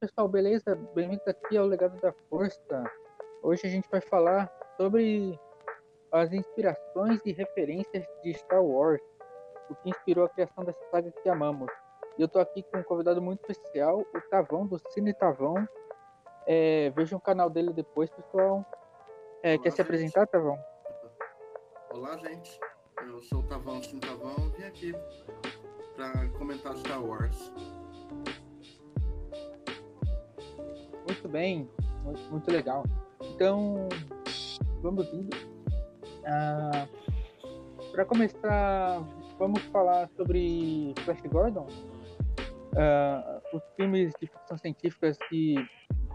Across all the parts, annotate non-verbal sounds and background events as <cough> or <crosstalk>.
pessoal, beleza? Bem-vindos aqui ao Legado da Força. Hoje a gente vai falar sobre as inspirações e referências de Star Wars, o que inspirou a criação dessa saga que amamos. E eu tô aqui com um convidado muito especial, o Tavão, do Cine Tavão. É, vejam o canal dele depois, pessoal. É, Olá, quer se gente. apresentar, Tavão? Olá, gente. Eu sou o Tavão, Cine Tavão. Vim aqui para comentar Star Wars. Muito bem, muito, muito legal. Então, vamos indo. Ah, para começar, vamos falar sobre Flash Gordon. Ah, os filmes de ficção científica que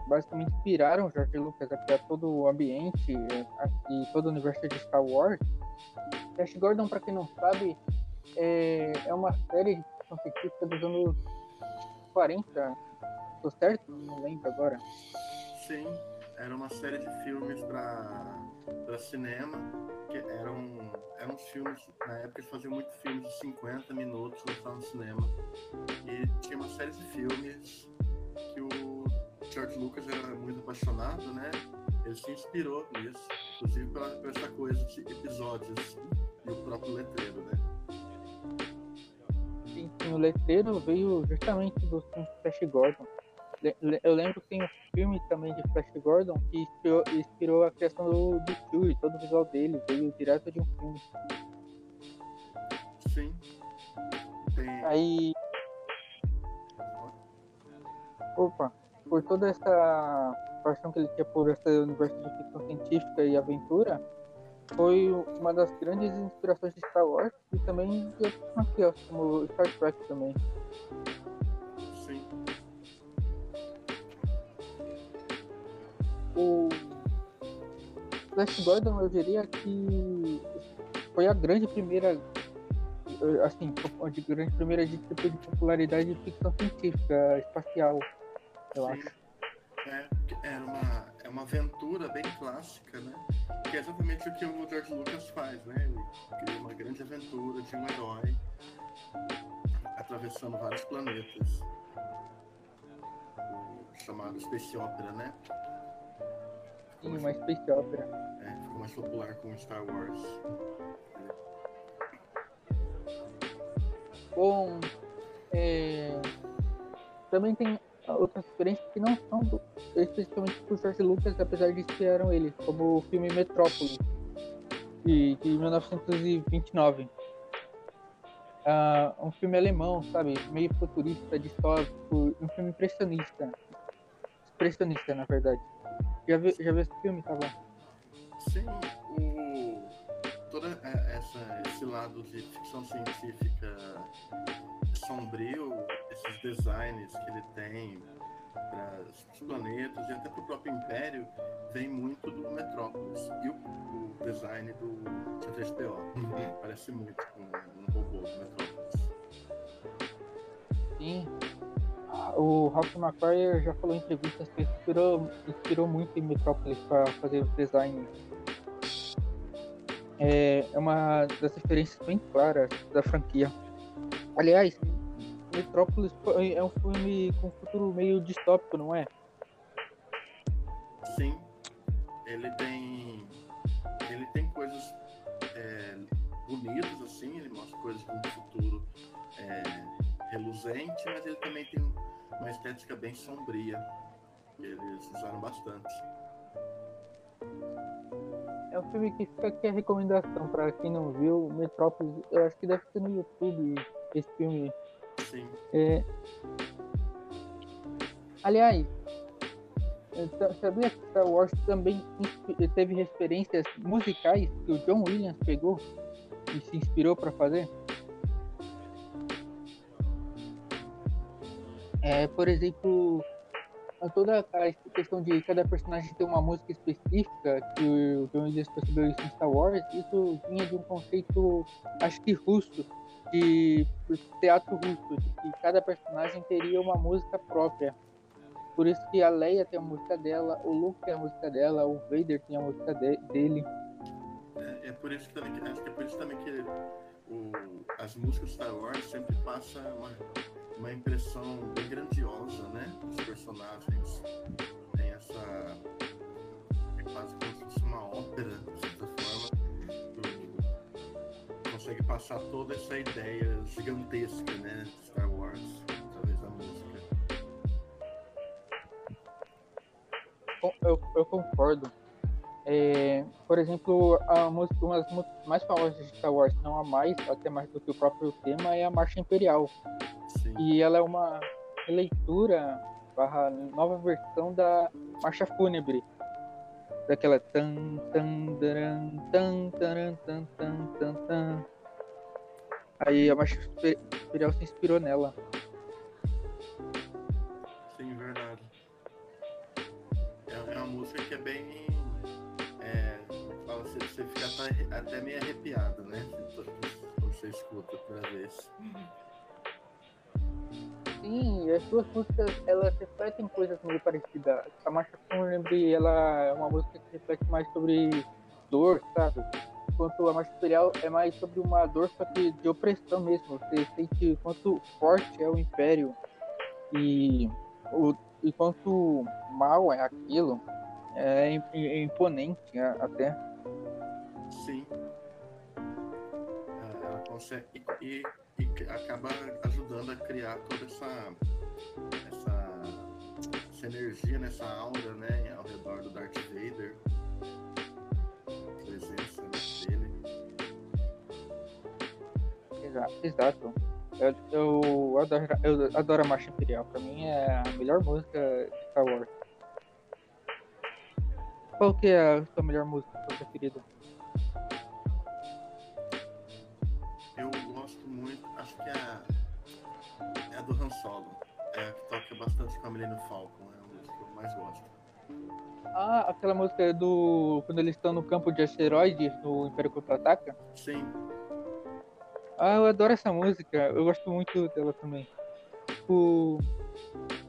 basicamente inspiraram George Lucas a criar todo o ambiente e todo o universo de Star Wars. Flash Gordon, para quem não sabe, é, é uma série de ficção científica dos anos 40, Tô certo? Não lembro agora. Sim, era uma série de filmes para cinema, que eram, eram filmes, na época eles faziam muito filmes de 50 minutos lançados no cinema. E tinha uma série de filmes que o George Lucas era muito apaixonado, né? Ele se inspirou nisso, inclusive por essa coisa de episódios e o próprio letreiro, né? Sim, o letreiro veio justamente do Flash Gordon eu lembro que tem um filme também de Flash Gordon que inspirou, inspirou a criação do, do Fury, todo o visual dele veio direto de um filme. Sim. Tem... Aí. Opa, por toda essa paixão que ele tinha por esse universo de ficção científica e aventura, foi uma das grandes inspirações de Star Wars e também de outros franquias, como Star Trek também. O Flash Gordon eu diria que foi a grande primeira assim, de grande primeira de tipo de popularidade de ficção científica espacial, eu Sim. acho. É, é uma, é uma aventura bem clássica, né? Que é exatamente o que o George Lucas faz, né? Ele cria uma grande aventura de um herói atravessando vários planetas. Chamado Space Opera, né? Sim, uma space opera. É, ficou mais popular com Star Wars. Bom, é... também tem outras referências que não são do... especificamente por George Lucas, apesar de inspiraram ele, como o filme Metrópolis, de, de 1929. Uh, um filme alemão, sabe? Meio futurista, distópico, um filme impressionista. Expressionista, na verdade. Já viu, já viu esse filme, tá bom? Sim, o, todo essa, esse lado de ficção científica sombrio, esses designs que ele tem para os planetas e até para o próprio Império, vem muito do Metrópolis. E o, o design do C3PO uhum. <laughs> parece muito com um robô do Metrópolis. Sim, o Ralph McQuarrie já falou em entrevistas que inspirou, inspirou muito em Metrópolis para fazer o design. É, é uma das referências bem claras da franquia. Aliás, Metrópolis é um filme com um futuro meio distópico, não é? Sim. Ele tem. Ele tem coisas é, bonitas, assim, ele mostra coisas com um futuro é, reluzente, mas ele também tem uma estética bem sombria. Que eles usaram bastante. É um filme que fica aqui a recomendação para quem não viu, Metrópolis, eu acho que deve ter no YouTube esse filme. Sim. É... Aliás, sabia que Star Wars também teve referências musicais que o John Williams pegou e se inspirou para fazer? É, por exemplo, toda a questão de cada personagem ter uma música específica, que o John Williams percebeu isso em Star Wars, isso vinha de um conceito, acho que russo, de teatro russo, de que cada personagem teria uma música própria. Por isso que a Leia tem a música dela, o Luke tem a música dela, o Vader tem a música de, dele. É, é, por isso também, acho que é por isso também que o, as músicas Star Wars sempre passam uma uma impressão bem grandiosa, né? Os personagens tem essa. É quase como se fosse uma ópera, de certa forma. consegue passar toda essa ideia gigantesca, né? De Star Wars, através da música. Eu, eu concordo. É, por exemplo, a música, uma das mais famosas de Star Wars, não a mais, até mais do que o próprio tema, é a Marcha Imperial. E ela é uma releitura barra nova versão da Marcha Fúnebre. Daquela tan tan daran, tan taran, tan tan tan tan. Aí a Marcha Imperial se inspirou nela. Sim, verdade. É, é uma música que é bem. É, fala, você, você fica até, até meio arrepiado, né? Quando você escuta primeira vez. Sim, as duas músicas elas refletem coisas meio parecidas. A Marcha Fúnebre ela é uma música que reflete mais sobre dor, sabe? Enquanto a Marcha Imperial é mais sobre uma dor só que de opressão mesmo. Você sente quanto forte é o Império e o e quanto mal é aquilo. É, é imponente até. Sim. Ela consegue. E, e, e acaba ajudando a criar toda essa, essa, essa energia, nessa né, aura, né, ao redor do Darth Vader. A presença dele. Exato. exato. Eu, eu, adoro, eu adoro a Marcha Imperial. Pra mim é a melhor música de Star Wars. Qual que é a sua melhor música, preferida? Acho que é a, é a do Han Solo. É a que toca bastante com a Millennium Falcon. É a música que eu mais gosto. Ah, aquela música do. Quando eles estão no campo de asteroides no Império Contra-Ataca? Sim. Ah, eu adoro essa música. Eu gosto muito dela também. Tipo,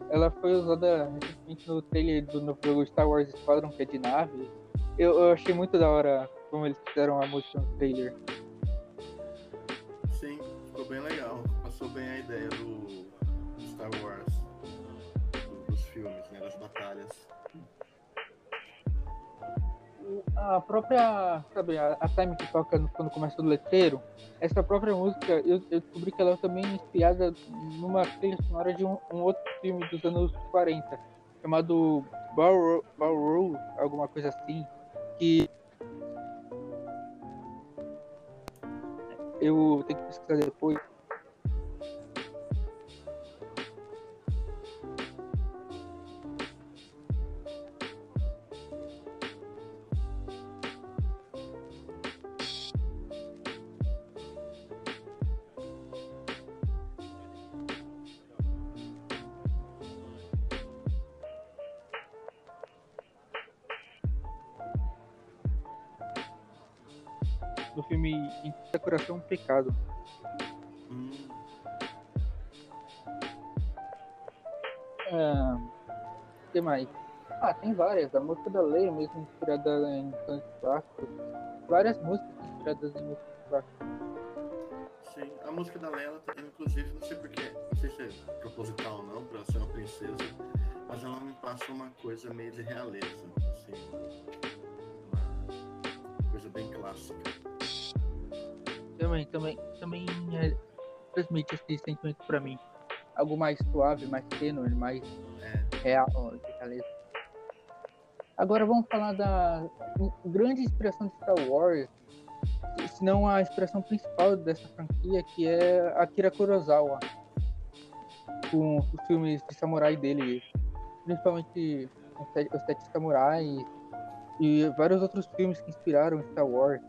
ela foi usada recentemente no trailer do novo jogo Star Wars Squadron, que é de nave. Eu, eu achei muito da hora como eles fizeram a música no trailer. Bem a ideia do Star Wars, dos filmes, né, das batalhas a própria, sabe, a, a time que toca quando começa o letreiro, essa própria música, eu, eu, descobri que ela é também inspirada numa trilha sonora de um, um outro filme dos anos 40, chamado Ballroom, alguma coisa assim, que eu tenho que pesquisar depois. Do filme Em Coração Pecado. Hum. É, o que mais? Ah, tem várias. A música da Leia mesmo inspirada em cantos clássicos. Várias músicas inspiradas em músicas clássicas. Sim, a música da Leia, inclusive, não sei porquê, não sei se é proposital ou não, pra ser uma princesa, mas ela me passa uma coisa meio de realeza, assim, coisa bem clássica também, também, também é, transmite esse sentimento para mim. Algo mais suave, mais tênue, mais é. real. Agora vamos falar da grande inspiração de Star Wars, se não a inspiração principal dessa franquia, que é Akira Kurosawa, com os filmes de samurai dele, principalmente Os Sete Samurais e vários outros filmes que inspiraram Star Wars.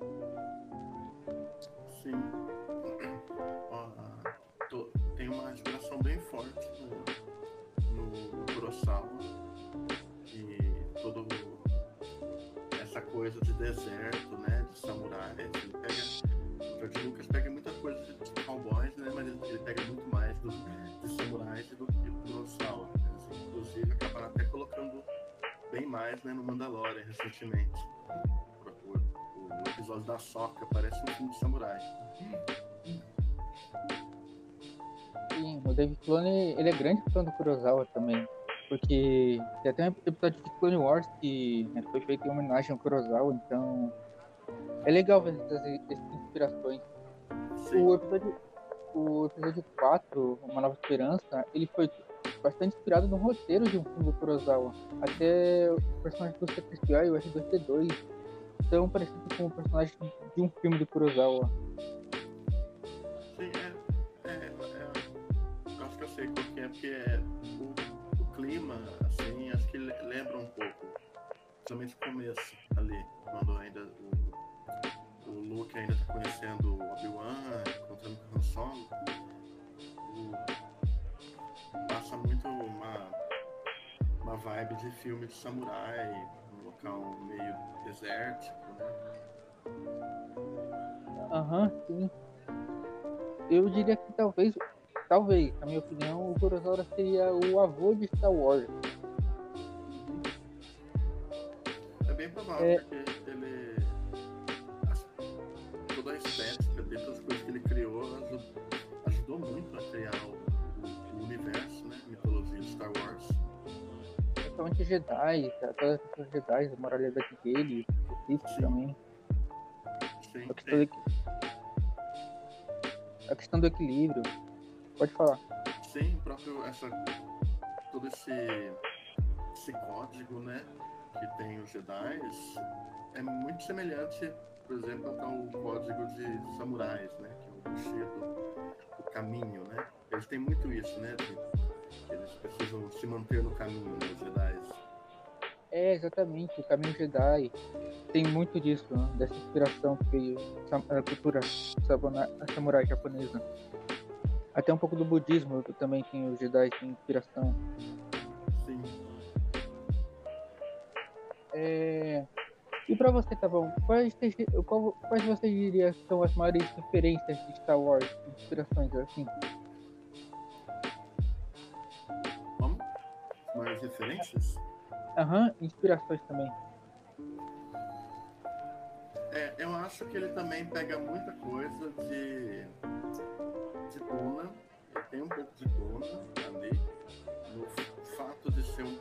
Sim. tem uma inspiração bem forte no, no. E todo essa coisa de deserto, né? De samurais. Ele pega. George Lucas pega muita coisa de cowboys, né? Mas ele, pega muito mais do, de samurais e do, do Kurosawa. Eles, inclusive acabaram até colocando mais né, no Mandalorian recentemente o episódio da Soca, parece um filme de samurai. Sim, o David Filoni, ele é grande fã do Kurosawa também. Porque tem até um episódio de Clone Wars que né, foi feito em homenagem ao Kurosawa, então é legal ver essas, essas inspirações. Sim. O episódio, o episódio 4, Uma Nova Esperança, ele foi bastante inspirado no roteiro de um filme do Kurosawa. Até o personagem do C3PO e o R2D2 são parecidos com o personagem de um filme do Kurosawa. Sim, é, é, é, eu acho que eu sei qual que é, porque é o, o clima, assim, acho que le- lembra um pouco. Principalmente o começo ali, quando ainda o, o Luke ainda tá conhecendo vibe de filme de samurai, um local meio desértico, né? Aham, sim. Eu diria que talvez, talvez, na minha opinião, o Kurosawa seria o avô de Star Wars. É bem provável, É. Principalmente Jedi, tá? todas as Jedi, a moralidade dele, o Sim. também. Sim, A questão, do, a questão do equilíbrio. Pode falar. sim, o próprio essa, todo esse, esse código, né? Que tem os Jedi é muito semelhante, por exemplo, ao código de samurais, né? Que é o Bushido, o caminho, né? Eles têm muito isso, né? De, eles precisam se manter no caminho, né? Os Jedi. É, exatamente, o caminho Jedi. Tem muito disso, né? dessa inspiração que veio da cultura samurai japonesa. Até um pouco do budismo também tem os Jedi tem inspiração. Sim. É... E pra você, tá bom? Quais, quais você diria que são as maiores referências de Star Wars, inspirações assim? Referências? Aham, inspirações também. É, eu acho que ele também pega muita coisa de, de Duna. Tem um pouco de Duna ali. No fato de ser um,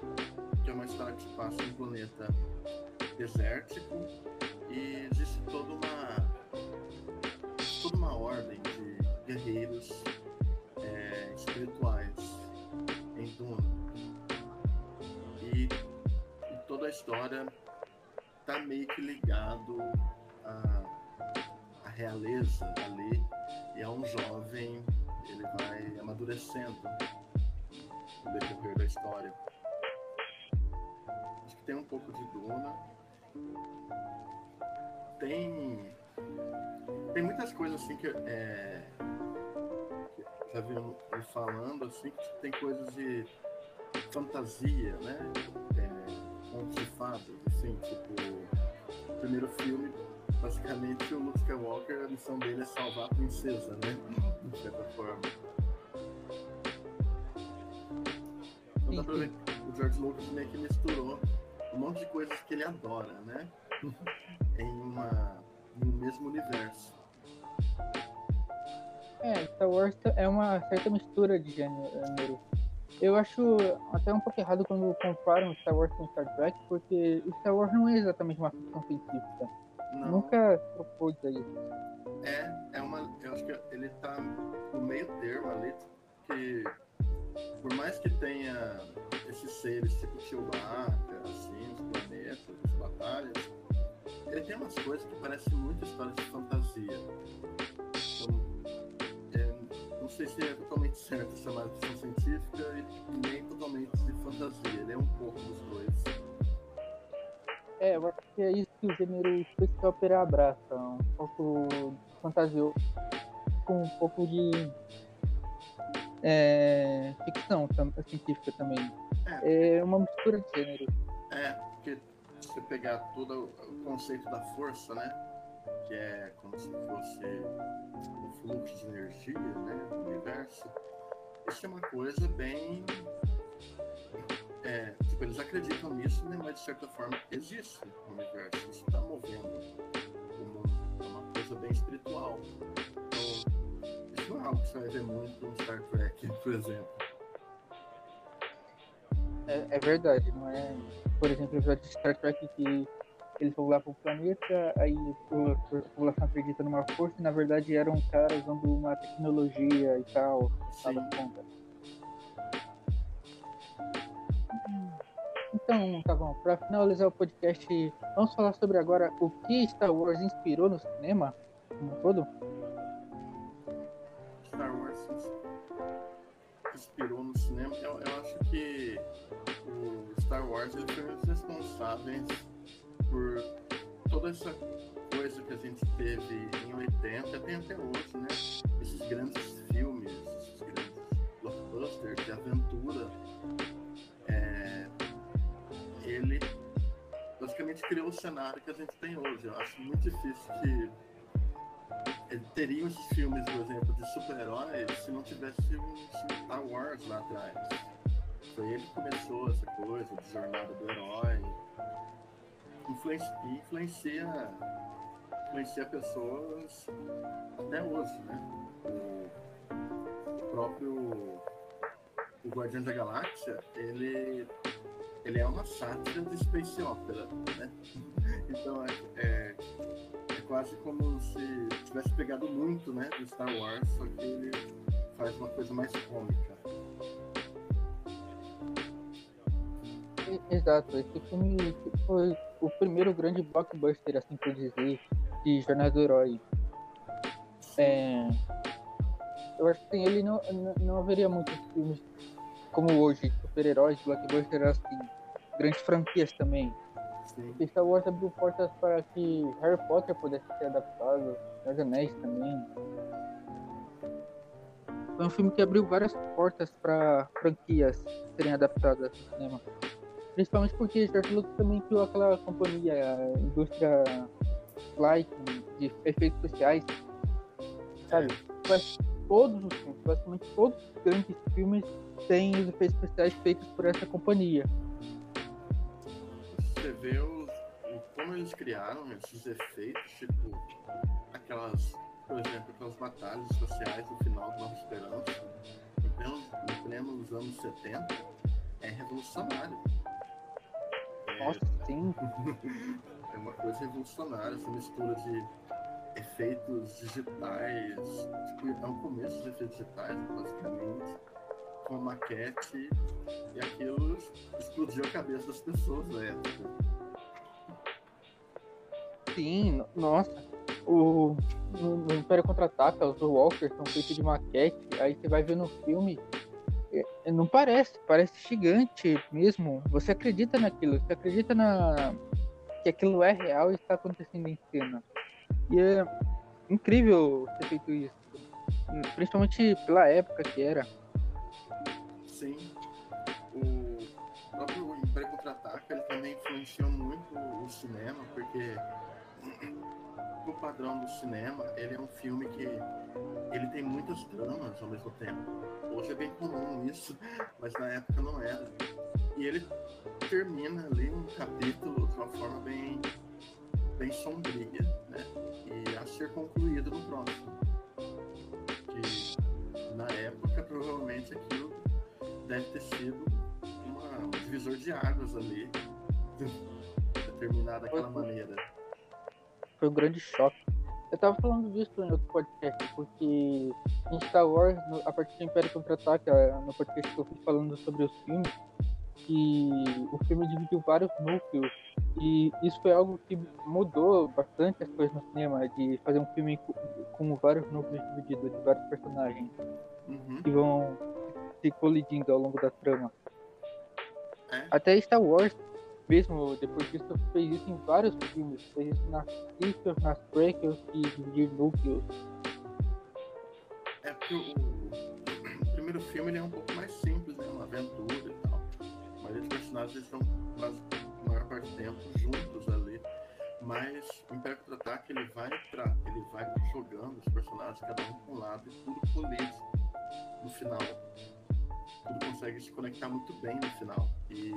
que é uma história que se passa em um planeta desértico e existe toda uma toda uma ordem de guerreiros é, espirituais em Duna. A história tá meio que ligado à, à realeza ali e a um jovem ele vai amadurecendo no decorrer da história. Acho que tem um pouco de Duna. Tem tem muitas coisas assim que é, já vi falando assim que tem coisas de fantasia, né? Assim, tipo, o primeiro filme, basicamente o Luke Skywalker, a missão dele é salvar a princesa, né? De certa forma. Então dá pra ver que o George Lucas meio que misturou um monte de coisas que ele adora, né? <laughs> em, uma, em um mesmo universo. É, Star Wars é uma certa mistura de gênero. Eu acho até um pouco errado quando comparam Star Wars com Star Trek, porque Star Wars não é exatamente uma ficção científica. Não, Nunca propôs isso. É, é uma. Eu acho que ele tá no meio termo ali, que por mais que tenha esses seres tipo Chewbacca, assim, os planetas, as batalhas, ele tem umas coisas que parecem muito histórias de fantasia. É, sei se é totalmente certo chamar de ficção científica e nem totalmente de fantasia. Ele é um pouco dos dois. É, eu acho que é isso que o gênero space opera abraça. Um pouco fantasioso, com um pouco de é, ficção científica também. É uma mistura de gênero. É, porque se você pegar todo o conceito da força, né? Que é como se fosse o fluxo de energia, né? Do universo. Isso é uma coisa bem. É, tipo, eles acreditam nisso, né? Mas de certa forma existe no universo. Isso está movendo o mundo. É uma coisa bem espiritual. Então, isso não é algo que você vai ver muito no Star Trek, por exemplo. É, é verdade, não é? Por exemplo, o episódio de Star Trek que eles vão lá pro planeta, aí a população acredita numa força e na verdade era um cara usando uma tecnologia e tal, nada conta. Então, tá bom, para finalizar o podcast, vamos falar sobre agora o que Star Wars inspirou no cinema, como todo? Star Wars inspirou no cinema, eu, eu acho que o Star Wars ele foi um dos responsáveis por toda essa coisa que a gente teve em 80 até até hoje, né? Esses grandes filmes, esses grandes blockbusters de aventura. É, ele basicamente criou o cenário que a gente tem hoje. Eu acho muito difícil que ele teria esses filmes, por exemplo, de super-heróis se não tivesse um Star Wars lá atrás. Foi ele que começou essa coisa de jornada do herói influencia, influencia, influencia pessoas até hoje, né? O próprio o Guardiões da Galáxia, ele, ele é uma sátira de space opera, né? Então é, é, é quase como se tivesse pegado muito, né, do Star Wars, só que ele faz uma coisa mais cômica. Exato, esse filme foi o primeiro grande blockbuster, assim por dizer, de Jornada do Herói. É, eu acho que ele não, não haveria muitos filmes como hoje, super-heróis, blockbuster assim, grandes franquias também. Sim. Star Wars abriu portas para que Harry Potter pudesse ser adaptado, Os Anéis também. Foi um filme que abriu várias portas para franquias serem adaptadas no cinema. Principalmente porque George Lucas também criou aquela companhia, a indústria Light de efeitos especiais. Sabe? Todos os filmes, basicamente todos os grandes filmes têm os efeitos especiais feitos por essa companhia. Você vê como eles criaram esses efeitos, tipo, aquelas, por exemplo, aquelas batalhas sociais no final do Nova Esperança, em pleno, em pleno anos 70, é revolucionário nossa, sim. <laughs> é uma coisa revolucionária, essa mistura de efeitos digitais. Tipo, é o começo dos efeitos digitais, basicamente. Com a maquete. E aquilo explodiu a cabeça das pessoas na época. Sim, nossa. O, no, no Império Contra-Ataca, os Walkers são feitos de maquete. Aí você vai ver no filme não parece, parece gigante mesmo. Você acredita naquilo, você acredita na que aquilo é real e está acontecendo em cena. E é incrível ter feito isso, principalmente pela época que era. Sim. O próprio Império Contra-Ataca ele também influenciou muito o cinema, porque pro padrão do cinema, ele é um filme que ele tem muitas tramas ao mesmo tempo. Hoje é bem comum isso, mas na época não era. E ele termina ali um capítulo de uma forma bem, bem sombria, né? E a ser concluído no próximo. Que na época provavelmente aquilo deve ter sido uma, um divisor de águas ali. <laughs> terminar daquela maneira foi um grande choque. Eu tava falando disso em outro podcast, porque em Star Wars, no, a partir do Império Contra-Ataque, no podcast que eu fui falando sobre os filmes, que o filme dividiu vários núcleos, e isso foi algo que mudou bastante as coisas no cinema, de fazer um filme com, com vários núcleos divididos, de vários personagens, uhum. que vão se colidindo ao longo da trama. É? Até Star Wars mesmo depois disso fez isso em vários filmes, fez isso nas sequels, nas prequels e dividir núcleos. É porque o, o, primeiro filme ele é um pouco mais simples, né? Uma aventura e tal. Mas os personagens estão quase a maior parte do tempo juntos ali. Mas o Império Contra-Ataque ele vai pra, ele vai jogando os personagens, cada um para um lado, e tudo colide no final. Tudo consegue se conectar muito bem no final. E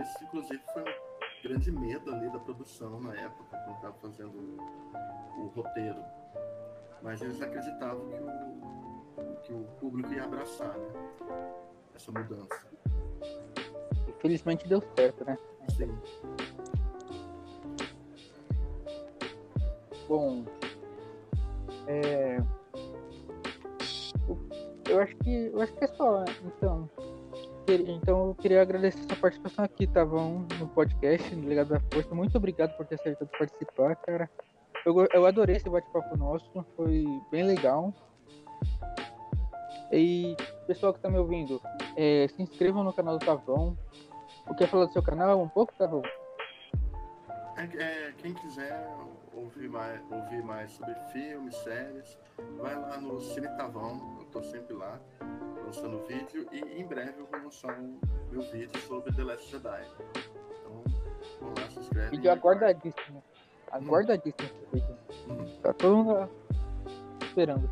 esse, inclusive, foi um grande medo ali da produção na época, quando estava fazendo o, o roteiro. Mas eles acreditavam que o, que o público ia abraçar, né? Essa mudança. Infelizmente deu certo, né? Sim. Bom, é... eu acho que eu acho que é só, então. Então eu queria agradecer sua participação aqui, Tavão, no podcast, no Legado da Força. Muito obrigado por ter aceitado participar, cara. Eu, eu adorei esse bate-papo nosso, foi bem legal. E pessoal que está me ouvindo, é, se inscrevam no canal do Tavão. O quer falar do seu canal um pouco, Tavão? É, é, quem quiser ouvir mais, ouvir mais sobre filmes, séries, vai lá no Cine Tavão, eu tô sempre lá lançando vídeo e em breve eu vou lançar um meu vídeo sobre The Last Jedi. Então, vamos lá, se inscreve. Vídeo aguardadíssimo. Aguardadíssimo esse vídeo. Uhum. Tá todo mundo esperando.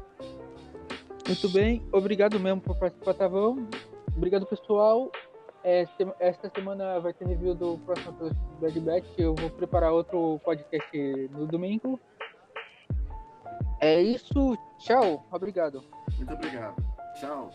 Muito bem, obrigado mesmo por participar, Tavão. Obrigado, pessoal. É, esta semana vai ter review do próximo do Bad Batch. Eu vou preparar outro podcast no domingo. É isso. Tchau. Obrigado. Muito obrigado. Tchau.